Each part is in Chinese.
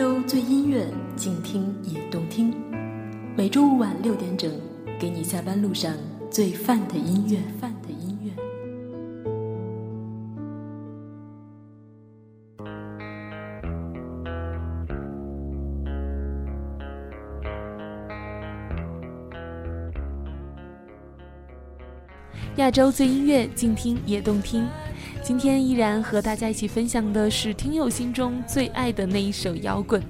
周最音乐，静听也动听。每周五晚六点整，给你下班路上最范的音乐。范的音乐。亚洲最音乐，静听也动听。今天依然和大家一起分享的是听友心中最爱的那一首摇滚，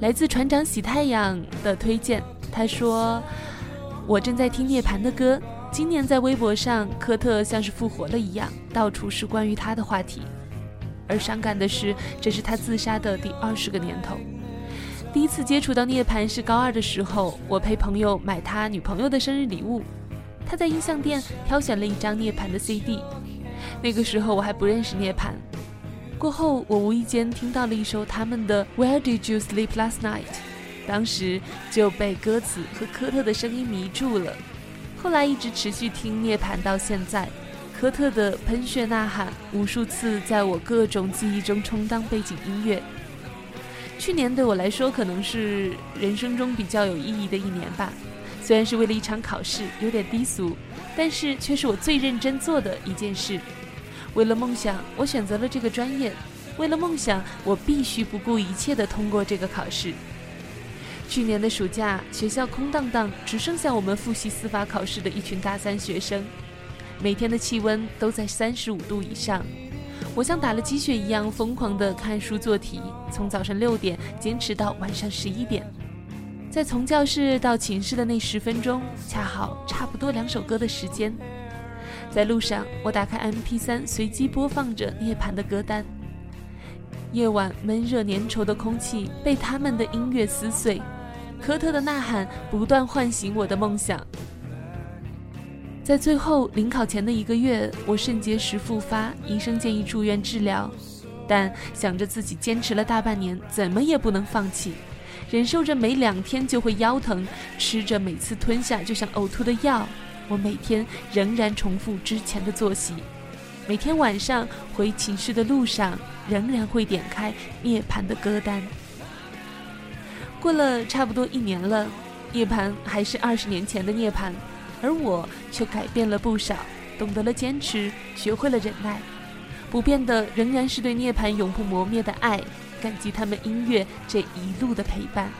来自船长喜太阳的推荐。他说：“我正在听涅槃的歌，今年在微博上，科特像是复活了一样，到处是关于他的话题。而伤感的是，这是他自杀的第二十个年头。第一次接触到涅槃是高二的时候，我陪朋友买他女朋友的生日礼物，他在音像店挑选了一张涅槃的 CD。”那个时候我还不认识涅槃，过后我无意间听到了一首他们的 Where Did You Sleep Last Night，当时就被歌词和科特的声音迷住了。后来一直持续听涅槃到现在，科特的喷血呐喊无数次在我各种记忆中充当背景音乐。去年对我来说可能是人生中比较有意义的一年吧，虽然是为了一场考试，有点低俗，但是却是我最认真做的一件事。为了梦想，我选择了这个专业。为了梦想，我必须不顾一切地通过这个考试。去年的暑假，学校空荡荡，只剩下我们复习司法考试的一群大三学生。每天的气温都在三十五度以上，我像打了鸡血一样疯狂地看书做题，从早上六点坚持到晚上十一点。在从教室到寝室的那十分钟，恰好差不多两首歌的时间。在路上，我打开 MP3，随机播放着涅槃的歌单。夜晚闷热粘稠的空气被他们的音乐撕碎，科特的呐喊不断唤醒我的梦想。在最后临考前的一个月，我肾结石复发，医生建议住院治疗，但想着自己坚持了大半年，怎么也不能放弃，忍受着每两天就会腰疼，吃着每次吞下就想呕吐的药。我每天仍然重复之前的作息，每天晚上回寝室的路上，仍然会点开涅槃的歌单。过了差不多一年了，涅槃还是二十年前的涅槃，而我却改变了不少，懂得了坚持，学会了忍耐，不变的仍然是对涅槃永不磨灭的爱，感激他们音乐这一路的陪伴。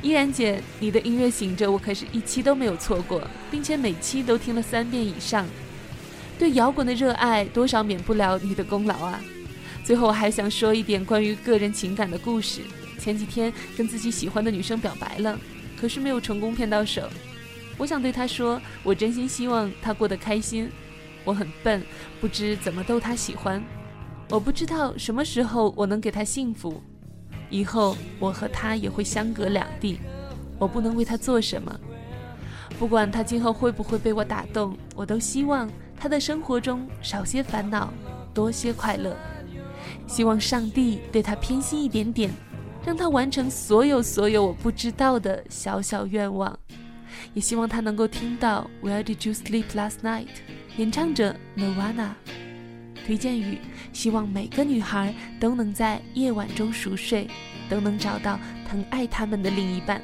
依然姐，你的音乐醒着，我可是一期都没有错过，并且每期都听了三遍以上。对摇滚的热爱，多少免不了你的功劳啊！最后，我还想说一点关于个人情感的故事。前几天跟自己喜欢的女生表白了，可是没有成功骗到手。我想对她说，我真心希望她过得开心。我很笨，不知怎么逗他喜欢。我不知道什么时候我能给他幸福。以后我和他也会相隔两地，我不能为他做什么。不管他今后会不会被我打动，我都希望他的生活中少些烦恼，多些快乐。希望上帝对他偏心一点点，让他完成所有所有我不知道的小小愿望。也希望他能够听到 Where did you sleep last night？演唱者 Nirvana。推荐语：希望每个女孩都能在夜晚中熟睡，都能找到疼爱她们的另一半。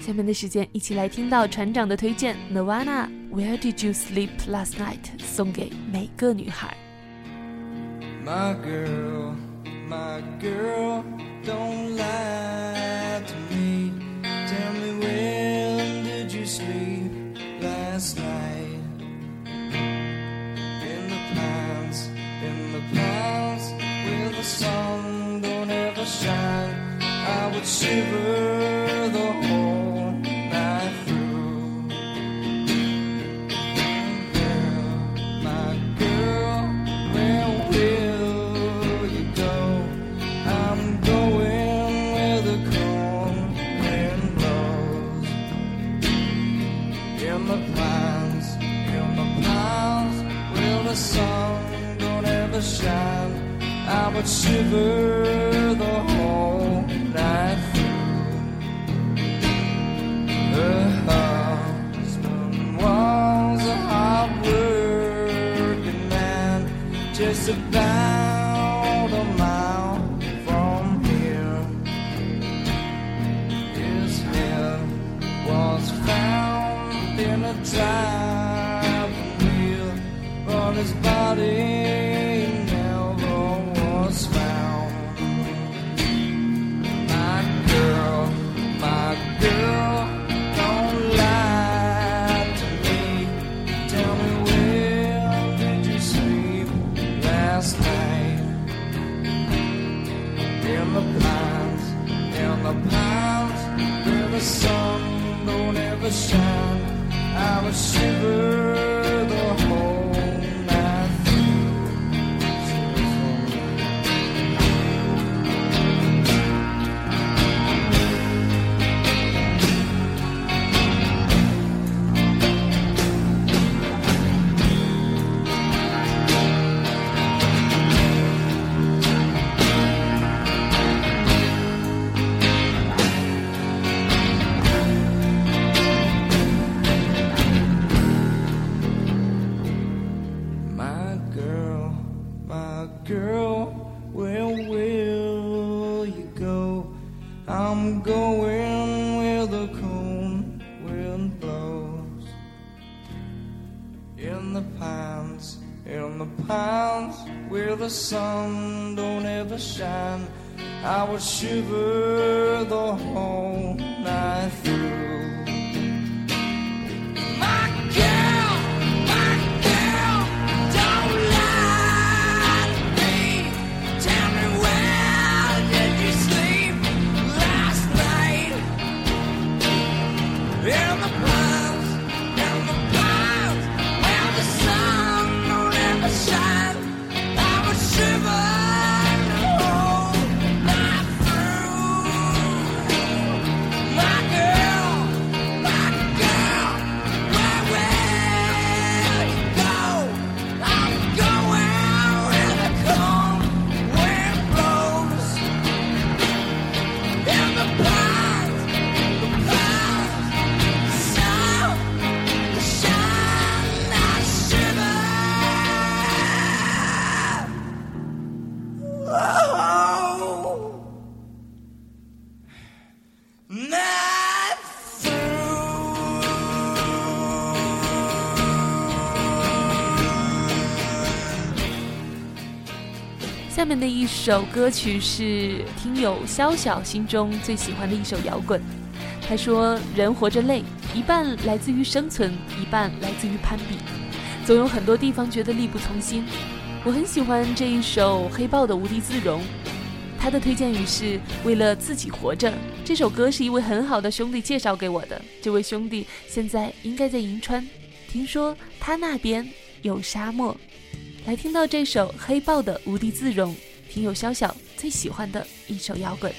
下面的时间，一起来听到船长的推荐：Nirvana Where Did You Sleep Last Night？送给每个女孩。My girl, my girl, don't let me. Tell me when did you sleep last night? Sun don't ever shine, I would shiver would shiver the whole night through. Her husband was a hard working man, just about In the pines, in the pines, where the sun don't ever shine, I would shiver the whole night through. 的一首歌曲是听友潇潇心中最喜欢的一首摇滚。他说：“人活着累，一半来自于生存，一半来自于攀比，总有很多地方觉得力不从心。”我很喜欢这一首黑豹的《无地自容》，他的推荐语是为了自己活着。这首歌是一位很好的兄弟介绍给我的，这位兄弟现在应该在银川，听说他那边有沙漠。来听到这首黑豹的《无地自容》，听友潇潇最喜欢的一首摇滚。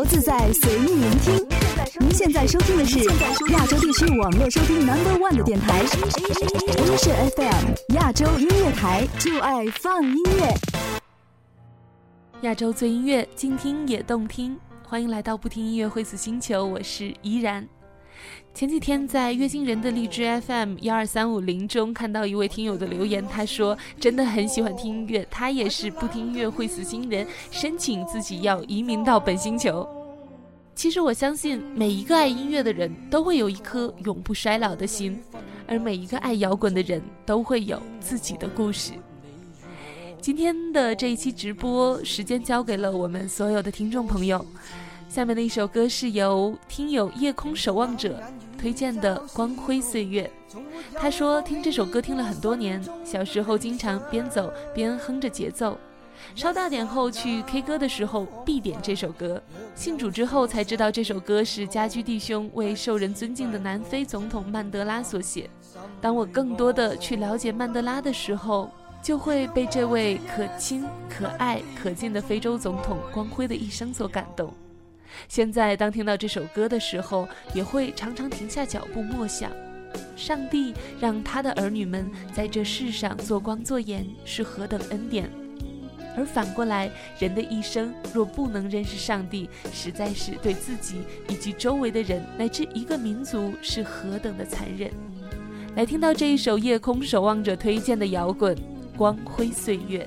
由自在，随意聆听。您现在收听的是亚洲地区网络收听 Number One 的电台，Asia FM 亚洲音乐台，就爱放音乐。亚洲最音乐，静听也动听。欢迎来到不听音乐会死星球，我是依然。前几天在月星人的荔枝 FM 幺二三五零中看到一位听友的留言，他说真的很喜欢听音乐，他也是不听音乐会死星人，申请自己要移民到本星球。其实我相信每一个爱音乐的人都会有一颗永不衰老的心，而每一个爱摇滚的人都会有自己的故事。今天的这一期直播时间交给了我们所有的听众朋友。下面的一首歌是由听友夜空守望者推荐的《光辉岁月》。他说听这首歌听了很多年，小时候经常边走边哼着节奏，稍大点后去 K 歌的时候必点这首歌。信主之后才知道这首歌是家居弟兄为受人尊敬的南非总统曼德拉所写。当我更多的去了解曼德拉的时候。就会被这位可亲、可爱、可敬的非洲总统光辉的一生所感动。现在，当听到这首歌的时候，也会常常停下脚步默想：上帝让他的儿女们在这世上做光做盐，是何等恩典；而反过来，人的一生若不能认识上帝，实在是对自己以及周围的人乃至一个民族是何等的残忍。来听到这一首夜空守望者推荐的摇滚。光辉岁月。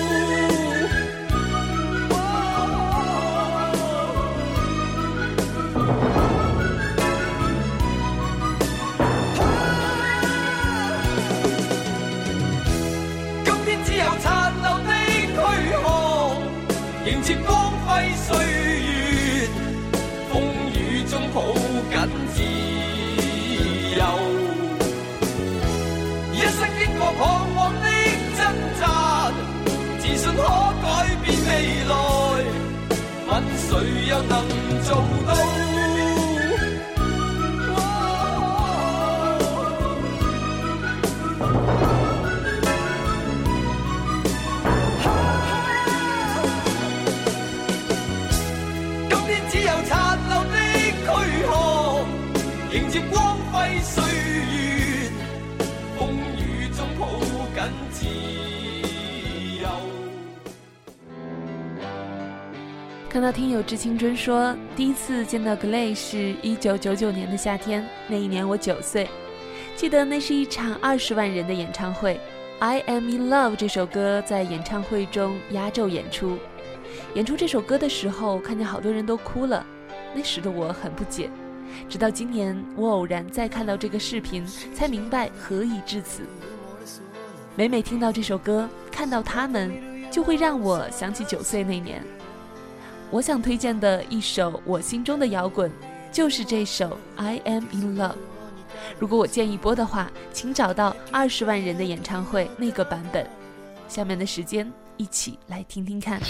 迎接光辉岁月，风雨中抱看到听友致青春说，第一次见到 Glay 是一九九九年的夏天，那一年我九岁，记得那是一场二十万人的演唱会，《I Am in Love》这首歌在演唱会中压轴演出。演出这首歌的时候，看见好多人都哭了，那时的我很不解。直到今年，我偶然再看到这个视频，才明白何以至此。每每听到这首歌，看到他们，就会让我想起九岁那年。我想推荐的一首我心中的摇滚，就是这首《I Am in Love》。如果我建议播的话，请找到二十万人的演唱会那个版本。下面的时间，一起来听听看。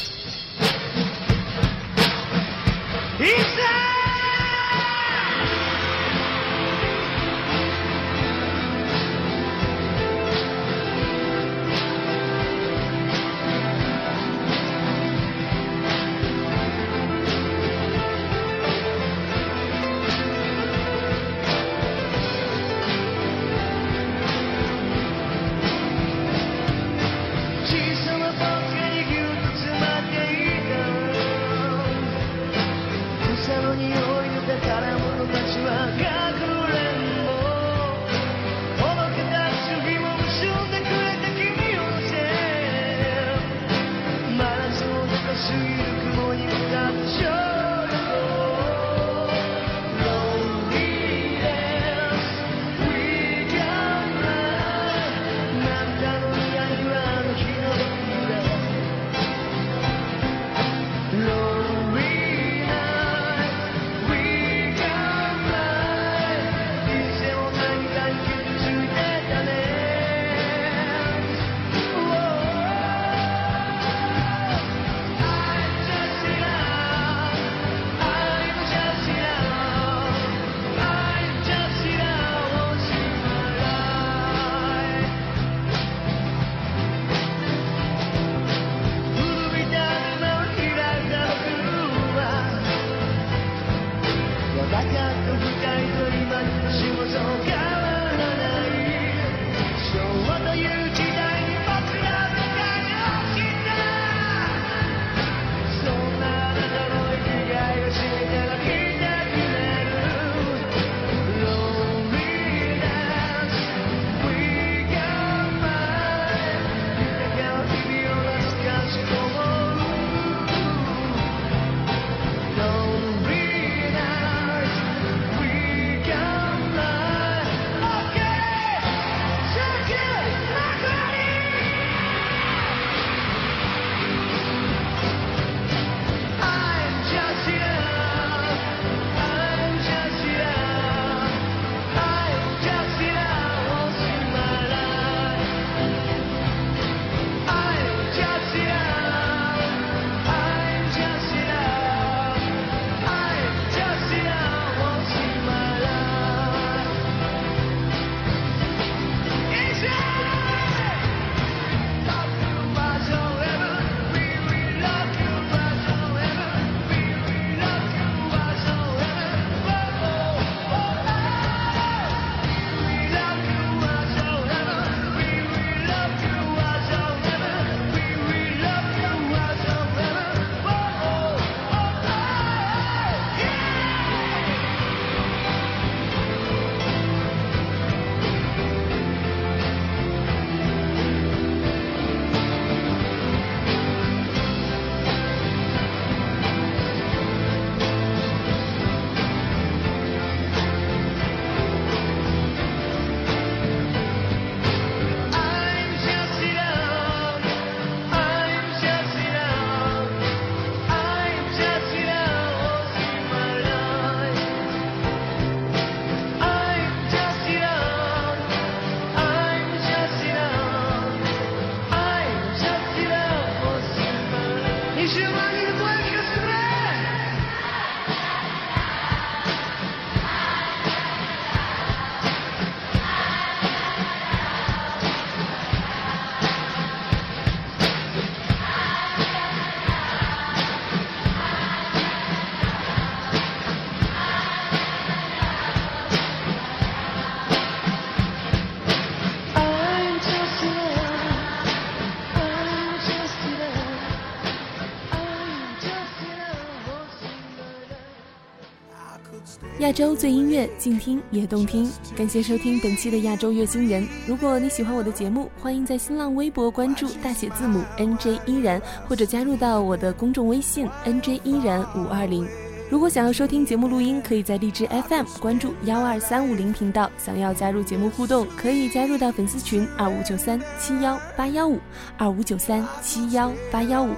亚洲最音乐，静听也动听。感谢收听本期的亚洲乐星人。如果你喜欢我的节目，欢迎在新浪微博关注大写字母 NJ 依然，或者加入到我的公众微信 NJ 依然五二零。如果想要收听节目录音，可以在荔枝 FM 关注幺二三五零频道。想要加入节目互动，可以加入到粉丝群二五九三七幺八幺五二五九三七幺八幺五。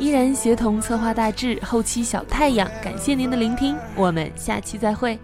依然协同策划大致，后期小太阳，感谢您的聆听，我们下期再会。